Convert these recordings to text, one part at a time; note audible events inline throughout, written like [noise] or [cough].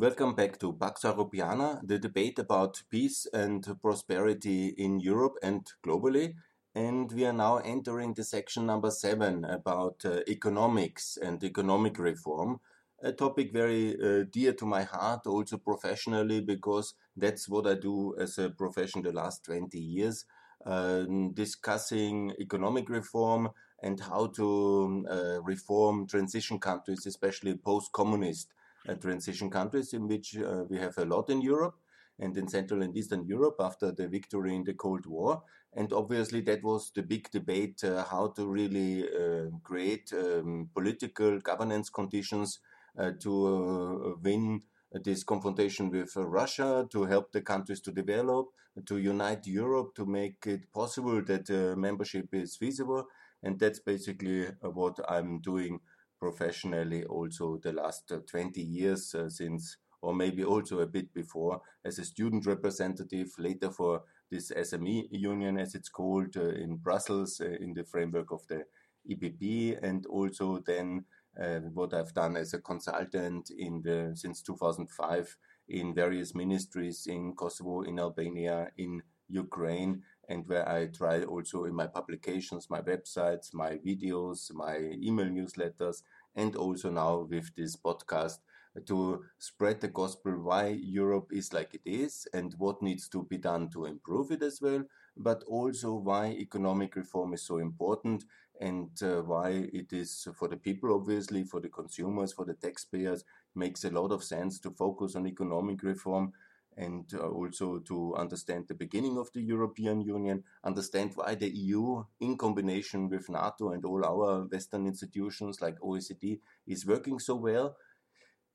Welcome back to Pax Europiana, the debate about peace and prosperity in Europe and globally. And we are now entering the section number seven about uh, economics and economic reform, a topic very uh, dear to my heart, also professionally, because that's what I do as a profession the last 20 years, uh, discussing economic reform and how to uh, reform transition countries, especially post communist transition countries, in which uh, we have a lot in Europe and in Central and Eastern Europe after the victory in the Cold War. And obviously, that was the big debate uh, how to really uh, create um, political governance conditions uh, to uh, win this confrontation with Russia, to help the countries to develop, to unite Europe, to make it possible that membership is feasible. And that's basically what I'm doing professionally also the last uh, 20 years uh, since or maybe also a bit before as a student representative later for this SME union as it's called uh, in Brussels in the framework of the EPP and also then uh, what I've done as a consultant in the since 2005 in various ministries in Kosovo, in Albania, in Ukraine, and where I try also in my publications, my websites, my videos, my email newsletters, and also now with this podcast to spread the gospel why Europe is like it is and what needs to be done to improve it as well, but also why economic reform is so important and uh, why it is for the people, obviously, for the consumers, for the taxpayers, makes a lot of sense to focus on economic reform and uh, also to understand the beginning of the European Union, understand why the EU, in combination with NATO and all our Western institutions like OECD, is working so well.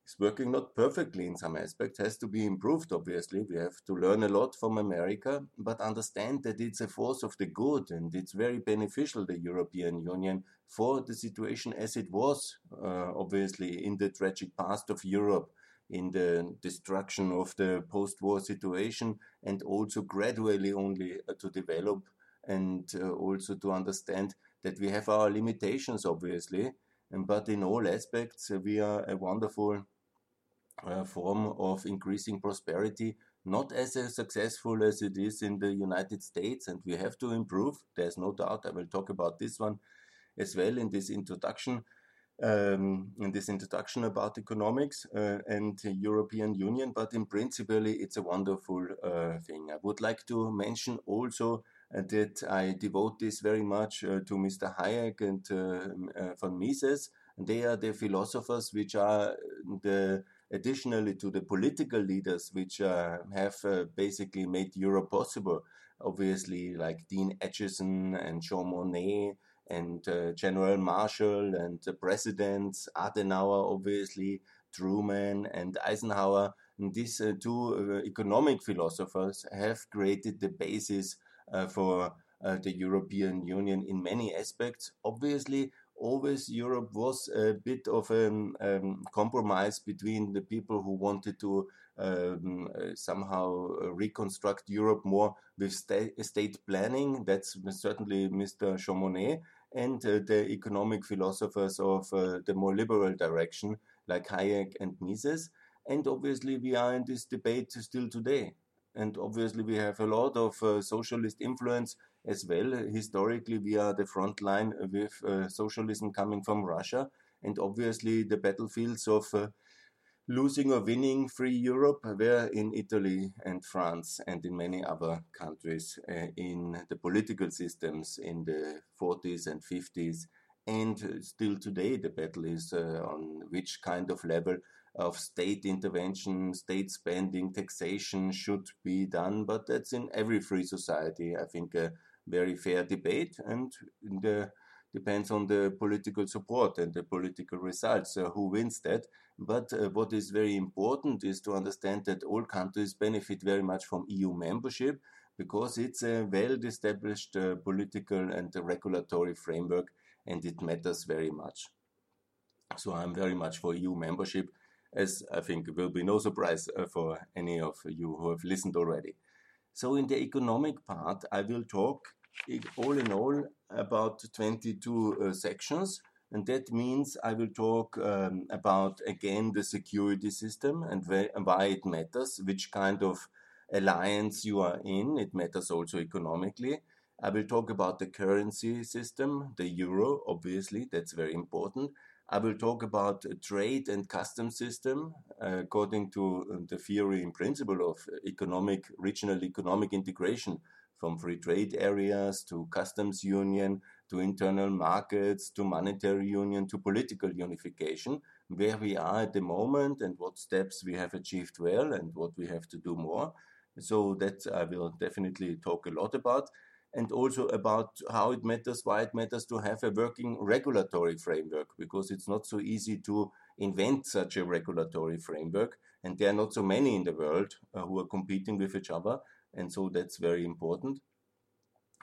It's working not perfectly in some aspects, has to be improved, obviously. We have to learn a lot from America, but understand that it's a force of the good and it's very beneficial, the European Union, for the situation as it was, uh, obviously, in the tragic past of Europe in the destruction of the post-war situation and also gradually only uh, to develop and uh, also to understand that we have our limitations obviously but in all aspects uh, we are a wonderful uh, form of increasing prosperity not as uh, successful as it is in the united states and we have to improve there's no doubt i will talk about this one as well in this introduction um, in this introduction about economics uh, and European Union, but in principle, it's a wonderful uh, thing. I would like to mention also uh, that I devote this very much uh, to Mr. Hayek and uh, uh, von Mises. They are the philosophers which are the additionally to the political leaders which have basically made Europe possible. Obviously, like Dean Acheson and Jean Monnet and uh, General Marshall and the presidents, Adenauer, obviously, Truman and Eisenhower. And these uh, two uh, economic philosophers have created the basis uh, for uh, the European Union in many aspects. Obviously, always Europe was a bit of a um, compromise between the people who wanted to um, uh, somehow reconstruct Europe more with sta state planning. That's certainly Mr. Jean Monnet and uh, the economic philosophers of uh, the more liberal direction, like Hayek and Mises. And obviously, we are in this debate still today. And obviously, we have a lot of socialist influence as well. Historically, we are the front line with uh, socialism coming from Russia. And obviously, the battlefields of uh, losing or winning free Europe were in Italy and France and in many other countries uh, in the political systems in the 40s and 50s. And still today, the battle is uh, on which kind of level of state intervention, state spending, taxation should be done. But that's in every free society, I think, a very fair debate. And in the depends on the political support and the political results, uh, who wins that. But uh, what is very important is to understand that all countries benefit very much from EU membership because it's a well established uh, political and regulatory framework and it matters very much. So I'm very much for EU membership, as I think will be no surprise uh, for any of you who have listened already. So, in the economic part, I will talk all in all about 22 uh, sections And that means I will talk um, about again the security system and why it matters, which kind of alliance you are in. It matters also economically. I will talk about the currency system, the euro, obviously, that's very important. I will talk about trade and customs system uh, according to uh, the theory in principle of economic, regional economic integration from free trade areas to customs union to internal markets to monetary union to political unification, where we are at the moment and what steps we have achieved well and what we have to do more. So that I will definitely talk a lot about and also about how it matters, why it matters to have a working regulatory framework, because it's not so easy to invent such a regulatory framework. And there are not so many in the world uh, who are competing with each other. And so that's very important.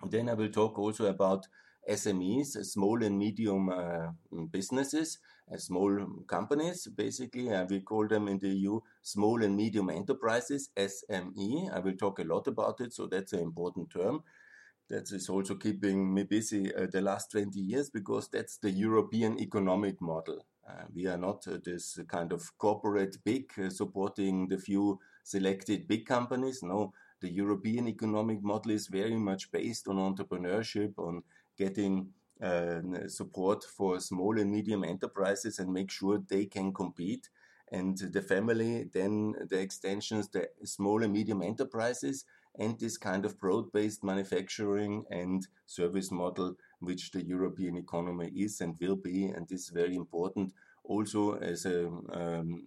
Then I will talk also about SMEs, small and medium uh, businesses, uh, small companies, basically. Uh, we call them in the EU small and medium enterprises, SME. I will talk a lot about it, so that's an important term that is also keeping me busy uh, the last 20 years because that's the European economic model. Uh, we are not uh, this kind of corporate big supporting the few selected big companies. No, the European economic model is very much based on entrepreneurship, on getting uh, support for small and medium enterprises and make sure they can compete. And the family, then the extensions, the small and medium enterprises, and this kind of broad-based manufacturing and service model which the European economy is and will be, and this is very important also as a um,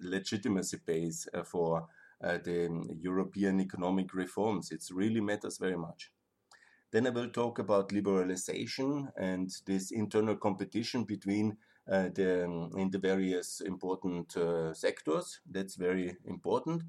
legitimacy base uh, for the European economic reforms. It really matters very much. Then I will talk about liberalization and this internal competition between uh, the in the various important uh, sectors. That's very important,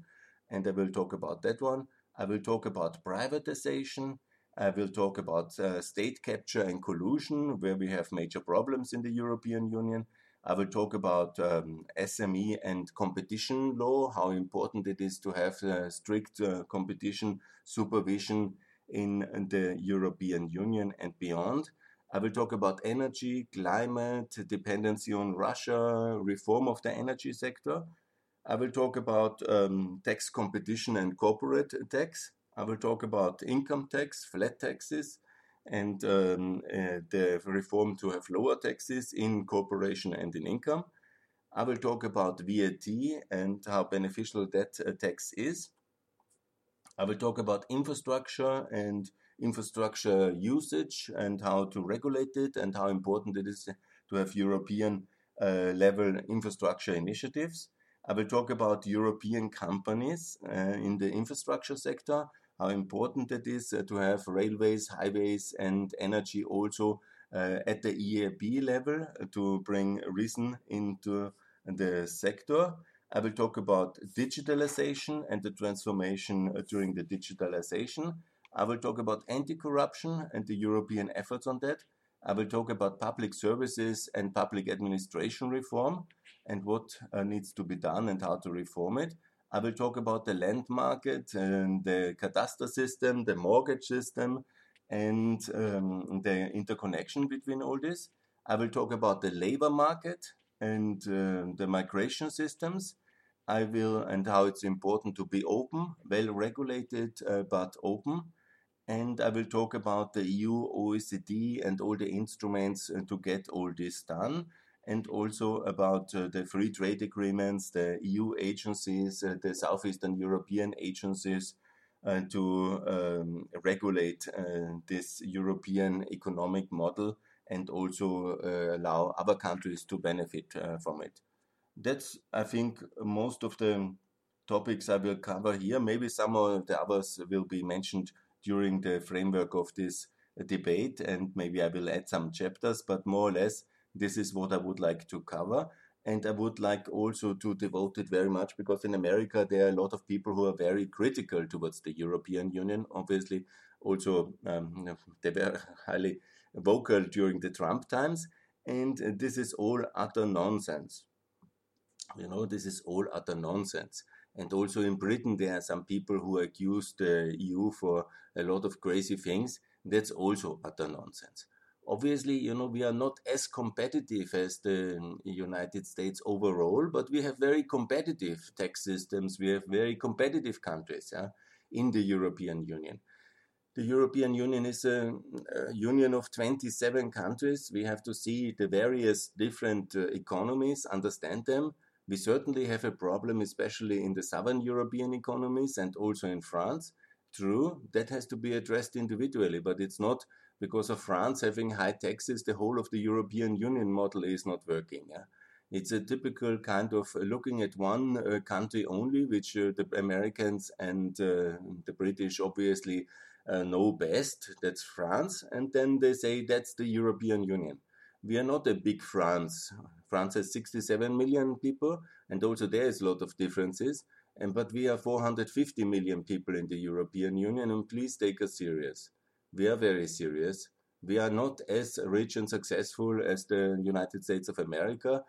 and I will talk about that one. I will talk about privatization. I will talk about uh, state capture and collusion, where we have major problems in the European Union. I will talk about um, SME and competition law, how important it is to have uh, strict uh, competition supervision in the European Union and beyond. I will talk about energy, climate, dependency on Russia, reform of the energy sector, I will talk about um, tax competition and corporate tax. I will talk about income tax, flat taxes, and um, uh, the reform to have lower taxes in corporation and in income. I will talk about VAT and how beneficial that uh, tax is. I will talk about infrastructure and infrastructure usage and how to regulate it and how important it is to have European uh, level infrastructure initiatives. I will talk about European companies uh, in the infrastructure sector, how important it is uh, to have railways, highways, and energy also uh, at the EAB level to bring reason into the sector. I will talk about digitalization and the transformation during the digitalization. I will talk about anti corruption and the European efforts on that. I will talk about public services and public administration reform and what uh, needs to be done and how to reform it. I will talk about the land market and the cadastre system, the mortgage system, and um, the interconnection between all this. I will talk about the labor market and uh, the migration systems. I will and how it's important to be open, well regulated, uh, but open. And I will talk about the EU, OECD, and all the instruments uh, to get all this done and also about uh, the free trade agreements, the EU agencies, uh, the Southeastern European agencies uh, to um, regulate uh, this European economic model and also uh, allow other countries to benefit uh, from it. That's, I think, most of the topics I will cover here. Maybe some of the others will be mentioned during the framework of this debate, and maybe I will add some chapters, but more or less this is what I would like to cover. And I would like also to devote it very much because in America there are a lot of people who are very critical towards the European Union. Obviously, also um, they were [laughs] highly vocal during the Trump times. And this is all utter nonsense. You know, this is all utter nonsense. And also in Britain, there are some people who accuse the EU for a lot of crazy things. That's also utter nonsense obviously, you know, we are not as competitive as the United States overall, but we have very competitive tax systems. We have very competitive countries yeah, in the European Union. The European Union is a, a, union of 27 countries. We have to see the various different uh, economies, understand them. We certainly have a problem, especially in the southern European economies and also in France. True, that has to be addressed individually, but it's not because of France having high taxes, the whole of the European Union model is not working. Yeah? It's a typical kind of looking at one uh, country only, which uh, the Americans and uh, the British obviously uh, know best, that's France, and then they say that's the European Union. We are not a big France. France has 67 million people, and also there is a lot of differences. And but we are 450 million people in the European Union, and please take us serious. We are very serious. We are not as rich and successful as the United States of America,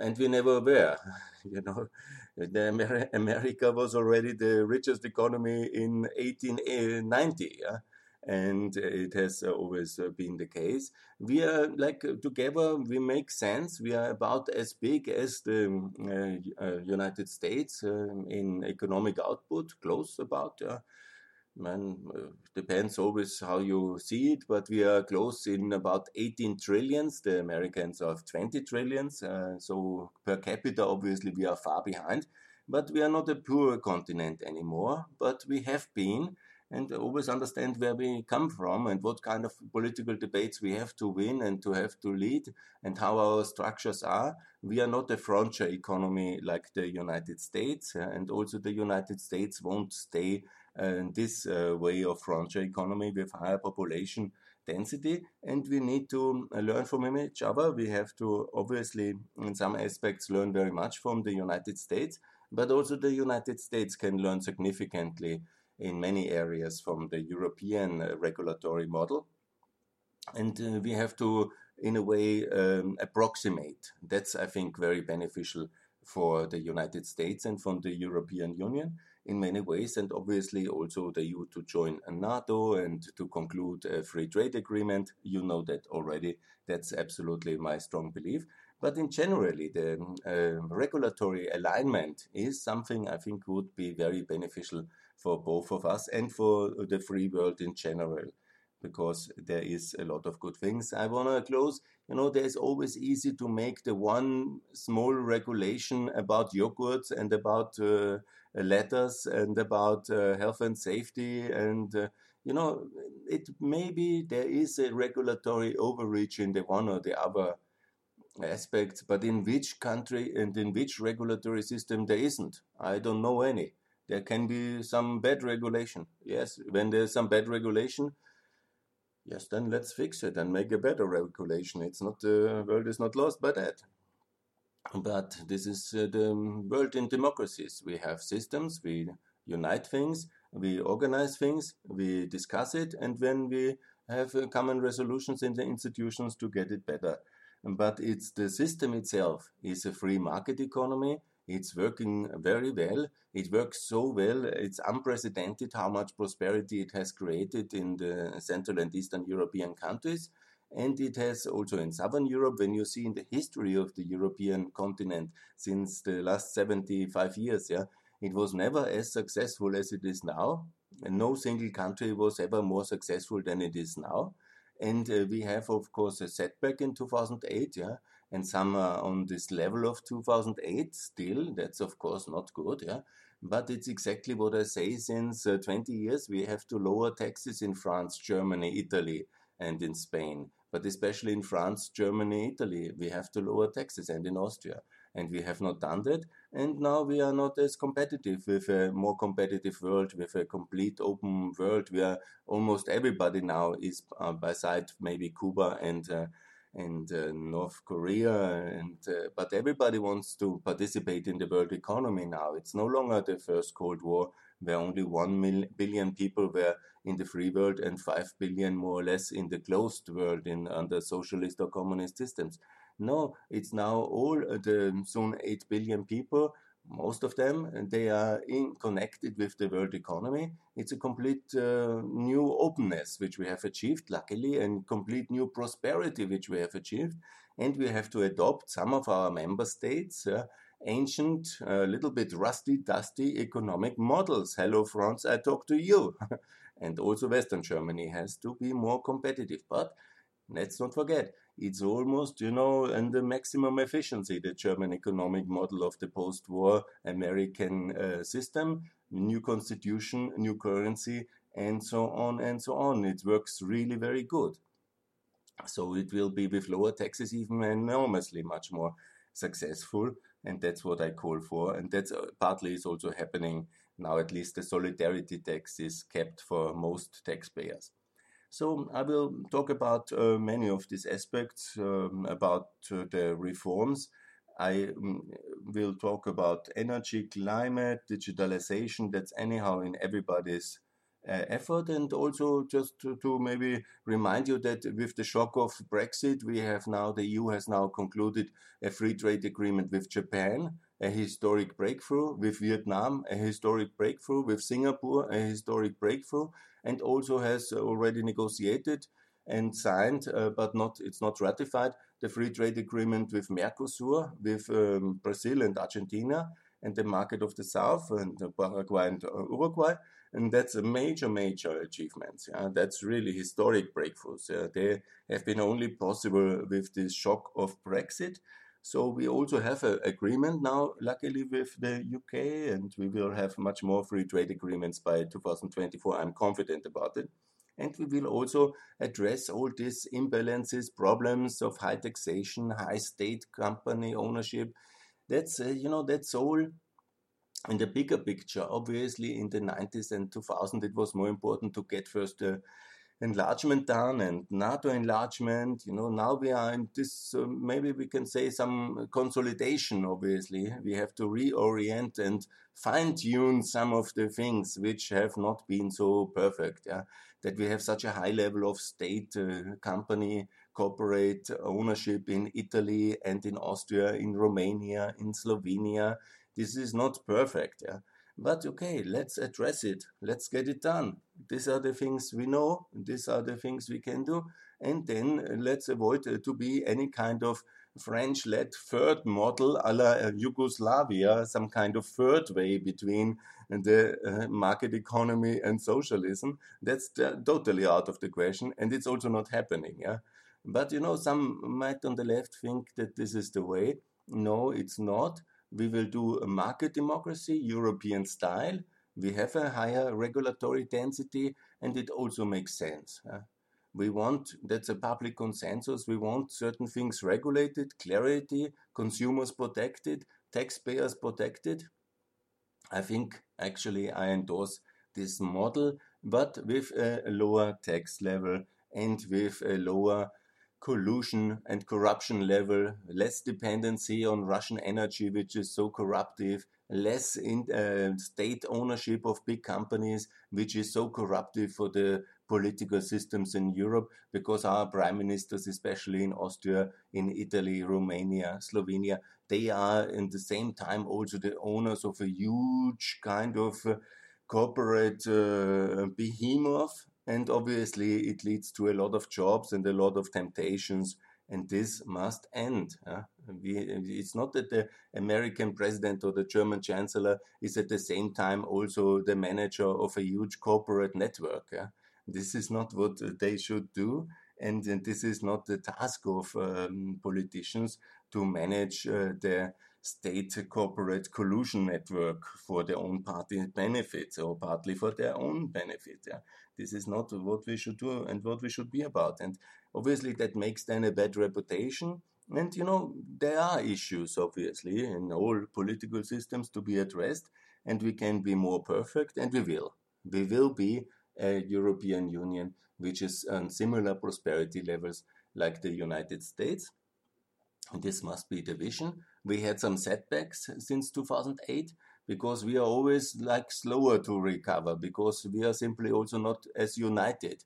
and we never were. [laughs] You know, the Amer America was already the richest economy in 1890. Yeah? and it has always been the case. We are like together, we make sense. We are about as big as the uh, uh, United States uh, in economic output, close about man uh, depends always how you see it but we are close in about 18 trillions the americans have 20 trillions uh, so per capita obviously we are far behind but we are not a poor continent anymore but we have been and always understand where we come from and what kind of political debates we have to win and to have to lead and how our structures are. We are not a frontier economy like the United States, and also the United States won't stay and this uh, way of frontier economy with higher population density. And we need to uh, learn from each other we have to obviously in some aspects learn very much from the united states but also the united states can learn significantly in many areas from the european uh, regulatory model. And uh, we have to in a way um, approximate. That's i think very beneficial for the united states and from the european union in many ways, and obviously also the EU to join NATO and to conclude a free trade agreement. You know that already. That's absolutely my strong belief. But in generally, the uh, regulatory alignment is something I think would be very beneficial for both of us and for the free world in general because there is a lot of good things. I want to close. You know, there's always easy to make the one small regulation about yogurts and about uh, letters and about uh, health and safety and uh, you know it maybe there is a regulatory overreach in the one or the other aspects but in which country and in which regulatory system there isn't i don't know any there can be some bad regulation yes when there's some bad regulation yes then let's fix it and make a better regulation it's not the world is not lost by that but this is uh, the world in democracies. We have systems, we unite things, we organize things, we discuss it, and then we have uh, common resolutions in the institutions to get it better. But it's the system itself is a free market economy. It's working very well. It works so well. It's unprecedented how much prosperity it has created in the Central and Eastern European countries and it has also in southern Europe, when you see in the history of the European continent since the last 75 years, yeah, it was never as successful as it is now. And no single country was ever more successful than it is now. And uh, we have, of course, a setback in 2008, yeah, and some are on this level of 2008 still. That's, of course, not good, yeah. But it's exactly what I say since uh, 20 years. We have to lower taxes in France, Germany, Italy, and in Spain but especially in France, Germany, Italy, we have to lower taxes and in Austria. And we have not done that. And now we are not as competitive with a more competitive world, with a complete open world where almost everybody now is, uh, beside maybe Cuba and uh, and uh, North Korea, and uh, but everybody wants to participate in the world economy now. It's no longer the first Cold War where only 1 billion people were in the free world and 5 billion more or less in the closed world in under socialist or communist systems. No, it's now all the soon 8 billion people most of them, they are in, connected with the world economy. It's a complete uh, new openness which we have achieved, luckily, and complete new prosperity which we have achieved. And we have to adopt some of our member states. Uh, ancient, a uh, little bit rusty, dusty economic models. Hello, France, I talk to you. [laughs] and also Western Germany has to be more competitive. But let's not forget, it's almost, you know, and the maximum efficiency, the German economic model of the post war American uh, system, new constitution, new currency, and so on and so on. It works really very good. So it will be with lower taxes even enormously much more successful. And that's what I call for. And that's uh, partly is also happening now, at least the solidarity tax is kept for most taxpayers. So I will talk about uh, many of these aspects um, about uh, the reforms. I um, will talk about energy, climate, digitalization. That's anyhow in everybody's uh, effort, and also just to, to, maybe remind you that with the shock of Brexit, we have now the EU has now concluded a free trade agreement with Japan, a historic breakthrough with Vietnam, a historic breakthrough with Singapore, a historic breakthrough and also has already negotiated and signed, uh, but not it's not ratified, the free trade agreement with Mercosur, with um, Brazil and Argentina, and the market of the South and Paraguay and uh, Uruguay. And that's a major, major achievement. Yeah? That's really historic breakthroughs. Yeah? They have been only possible with this shock of Brexit. So we also have an agreement now, luckily, with the UK, and we will have much more free trade agreements by 2024. I'm confident about it. And we will also address all these imbalances, problems of high taxation, high state company ownership. That's, uh, you know, that's all in the bigger picture. Obviously, in the 90s and 2000, it was more important to get first the enlargement done and NATO enlargement. You know, now we are in this, uh, maybe we can say some consolidation, obviously. We have to reorient and fine tune some of the things which have not been so perfect. Yeah? That we have such a high level of state uh, company, corporate ownership in Italy and in Austria, in Romania, in Slovenia. This is not perfect. Yeah? But okay, let's address it. Let's get it done. These are the things we know. These are the things we can do. And then uh, let's avoid uh, to be any kind of French-led third model a la uh, Yugoslavia, some kind of third way between the uh, market economy and socialism. That's totally out of the question, and it's also not happening. Yeah, but you know, some might on the left think that this is the way. No, it's not. We will do a market democracy, European style. We have a higher regulatory density, and it also makes sense. Uh, we want, that's a public consensus, we want certain things regulated, clarity, consumers protected, taxpayers protected. I think actually I endorse this model, but with a lower tax level and with a lower collusion and corruption level, less dependency on Russian energy, which is so corruptive, less in, uh, state ownership of big companies, which is so corruptive for the political systems in Europe, because our prime ministers, especially in Austria, in Italy, Romania, Slovenia, they are in the same time also the owners of a huge kind of uh, corporate uh, behemoth and obviously, it leads to a lot of jobs and a lot of temptations, and this must end. We, it's not that the American president or the German chancellor is at the same time also the manager of a huge corporate network. This is not what they should do, and, and this is not the task of um, politicians to manage uh, the state corporate collusion network for their own party benefits or partly for their own benefit. Yeah. This is not what we should do and what we should be about. And obviously, that makes then a bad reputation. And you know, there are issues, obviously, in all political systems to be addressed, and we can be more perfect, and we will. We will be a European Union which is on similar prosperity levels like the United States. And this must be the vision. We had some setbacks since 2008, because we are always like slower to recover because we are simply also not as united.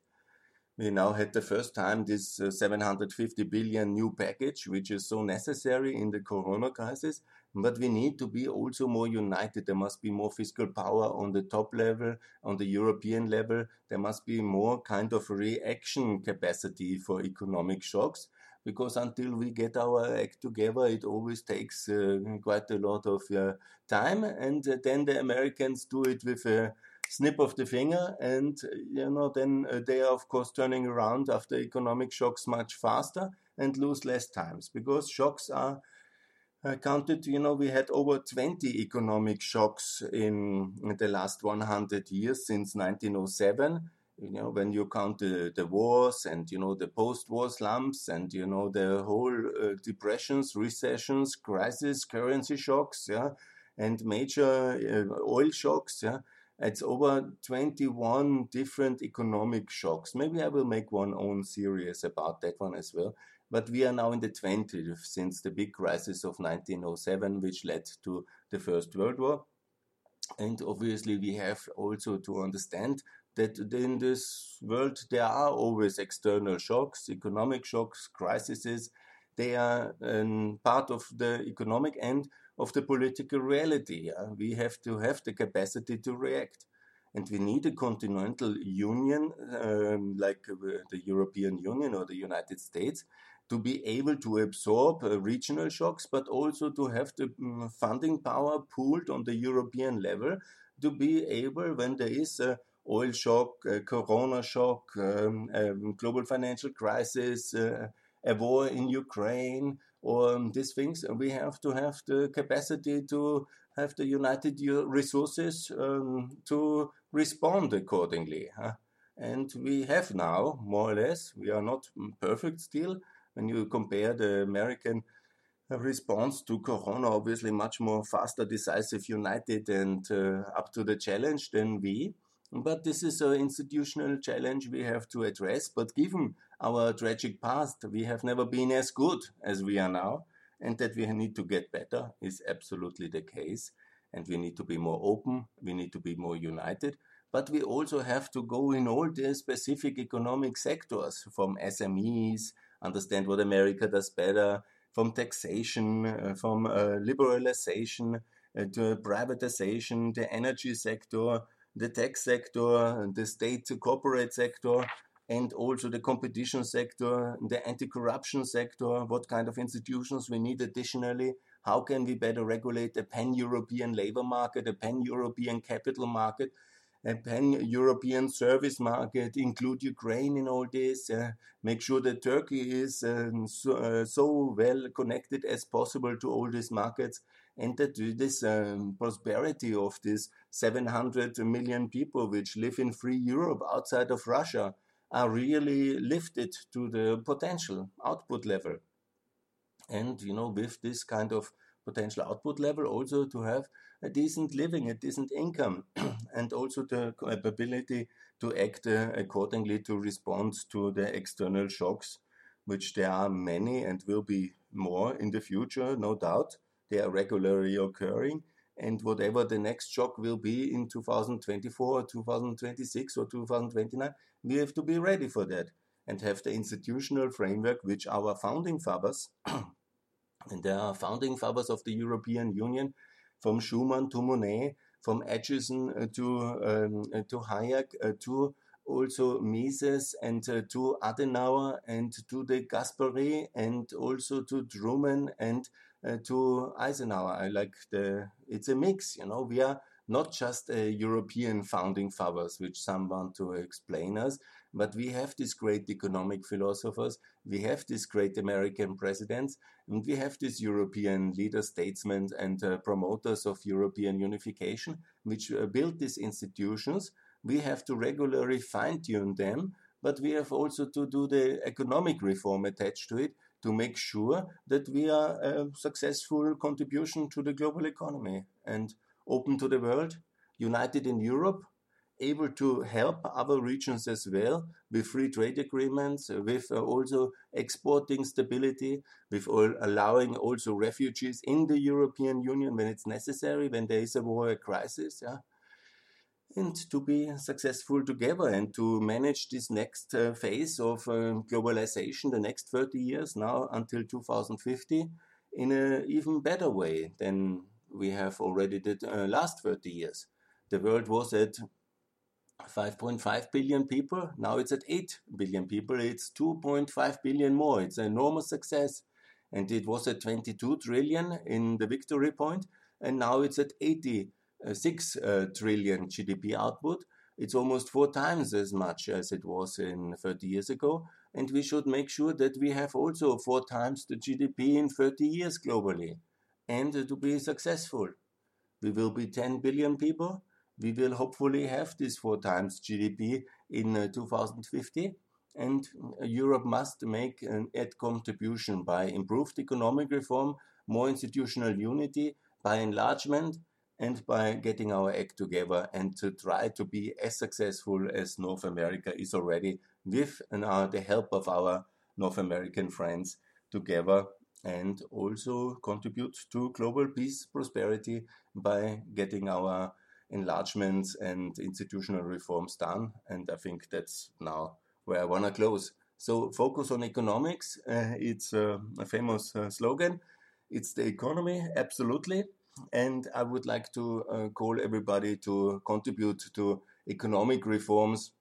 We now had the first time this uh, 750 billion new package, which is so necessary in the corona crisis. but we need to be also more united. There must be more fiscal power on the top level, on the European level. There must be more kind of reaction capacity for economic shocks because until we get our act together, it always takes uh, quite a lot of uh, time. And uh, then the Americans do it with a snip of the finger, and you know, then they are of course turning around after economic shocks much faster and lose less times because shocks are counted. You know, we had over 20 economic shocks in the last 100 years since 1907 you know when you count the, the wars and you know the post-war slumps and you know the whole uh, depressions recessions crisis currency shocks yeah and major uh, oil shocks yeah it's over 21 different economic shocks. Maybe i will make one own series about that one as well but we are now in the 20th since the big crisis of 1907 which led to the first world war. And obviously we have also to understand that in this world there are always external shocks, economic shocks, crises. They are um, part of the economic and of the political reality. We have to have the capacity to react. And we need a continental union um, like uh, the European Union or the United States to be able to absorb uh, regional shocks, but also to have the um, funding power pooled on the European level to be able, when there is a oil shock, uh, corona shock, um, um, global financial crisis, uh, a war in Ukraine, or um, these things. We have to have the capacity to have the united resources um, to respond accordingly. Huh? And we have now, more or less, we are not perfect still. When you compare the American response to Corona, obviously much more faster, decisive, united, and uh, up to the challenge than we. But this is an institutional challenge we have to address. But given our tragic past, we have never been as good as we are now, and that we need to get better is absolutely the case. And we need to be more open, we need to be more united. But we also have to go in all the specific economic sectors from SMEs, understand what America does better, from taxation, uh, from uh, liberalization uh, to privatization, the energy sector, the tech sector, the state corporate sector, and also the competition sector, the anti-corruption sector, what kind of institutions we need additionally, how can we better regulate a pan-European labor market, a pan-European capital market, a pan-European service market, include Ukraine in all this, uh, make sure that Turkey is uh, so, uh, so, well connected as possible to all these markets, and that this um, prosperity of these 700 million people which live in free Europe outside of Russia are really lifted to the potential output level. And, you know, with this kind of potential output level, also to have a decent living, a decent income, [clears throat] and also the capability to act uh, accordingly to respond to the external shocks, which there are many and will be more in the future, no doubt. They are regularly occurring. And whatever the next shock will be in 2024 or 2026 or 2029, we have to be ready for that and have the institutional framework which our founding fathers, [clears throat] and there are founding fathers of the European Union, from Schuman to Monnet, from Acheson uh, to, um, to Hayek, uh, to also Mises and to Adenauer and to De Gasperi and also to Truman and to Eisenhower. I like the, it's a mix, you know, we are not just a European founding fathers, which some want to explain us, but we have these great economic philosophers, we have these great American presidents, and we have these European leaders, statesmen, and uh, promoters of European unification, which uh, built these institutions. We have to regularly fine tune them, but we have also to do the economic reform attached to it to make sure that we are a successful contribution to the global economy and open to the world, united in Europe, able to help other regions as well with free trade agreements, with uh, also exporting stability, with all, allowing also refugees in the European Union when it's necessary, when there is a war, a crisis. Yeah? and to be successful together and to manage this next uh, phase of uh, globalization, the next 30 years now until 2050, in an even better way than we have already did uh, last 30 years. The world was at 5.5 billion people. Now it's at 8 billion people. It's 2.5 billion more. It's an enormous success. And it was at 22 trillion in the victory point, and now it's at 86 uh, trillion GDP output. It's almost four times as much as it was in 30 years ago. And we should make sure that we have also four times the GDP in 30 years globally and to be successful. We will be 10 billion people we will hopefully have this four times GDP in uh, 2050. And uh, Europe must make an add contribution by improved economic reform, more institutional unity, by enlargement, and by getting our act together and to try to be as successful as North America is already with and, uh, the help of our North American friends together and also contribute to global peace prosperity by getting our enlargements and institutional reforms done. And I think that's now where I want to close. So, focus on economics. Uh, it's uh, a famous uh, slogan. It's the economy, absolutely. And I would like to uh, call everybody to contribute to economic reforms.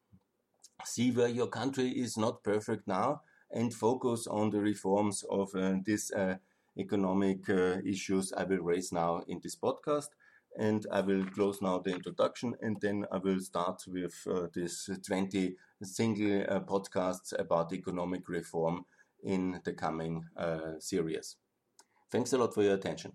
See where your country is not perfect now and focus on the reforms of uh, these economic issues I will raise now in this podcast and I will close now the introduction and then I will start with uh, this 20 single uh, podcasts about economic reform in the coming uh, series. Thanks a lot for your attention.